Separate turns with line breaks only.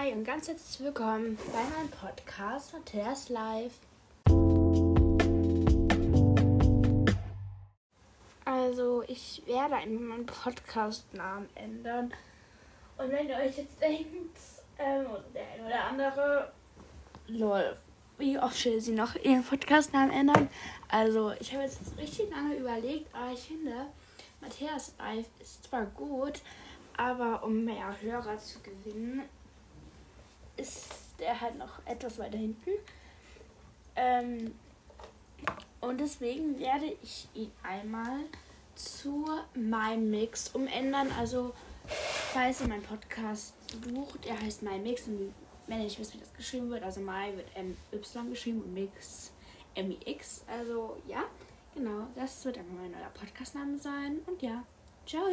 Hi und ganz herzlich willkommen bei meinem Podcast Matthias Live. Also, ich werde meinen Podcast-Namen ändern. Und wenn ihr euch jetzt denkt, ähm, der eine oder andere, lol, wie oft will sie noch ihren Podcast-Namen ändern? Also, ich habe jetzt richtig lange überlegt, aber ich finde, Matthias Live ist zwar gut, aber um mehr Hörer zu gewinnen, der halt noch etwas weiter hinten. Ähm, und deswegen werde ich ihn einmal zu meinem Mix umändern. Also, falls ihr meinen Podcast bucht, er heißt My Mix und wenn ihr nicht wisst, wie das geschrieben wird, also My wird M-Y geschrieben und Mix M-I-X. Also, ja, genau, das wird einfach mein neuer Podcastname sein. Und ja, ciao!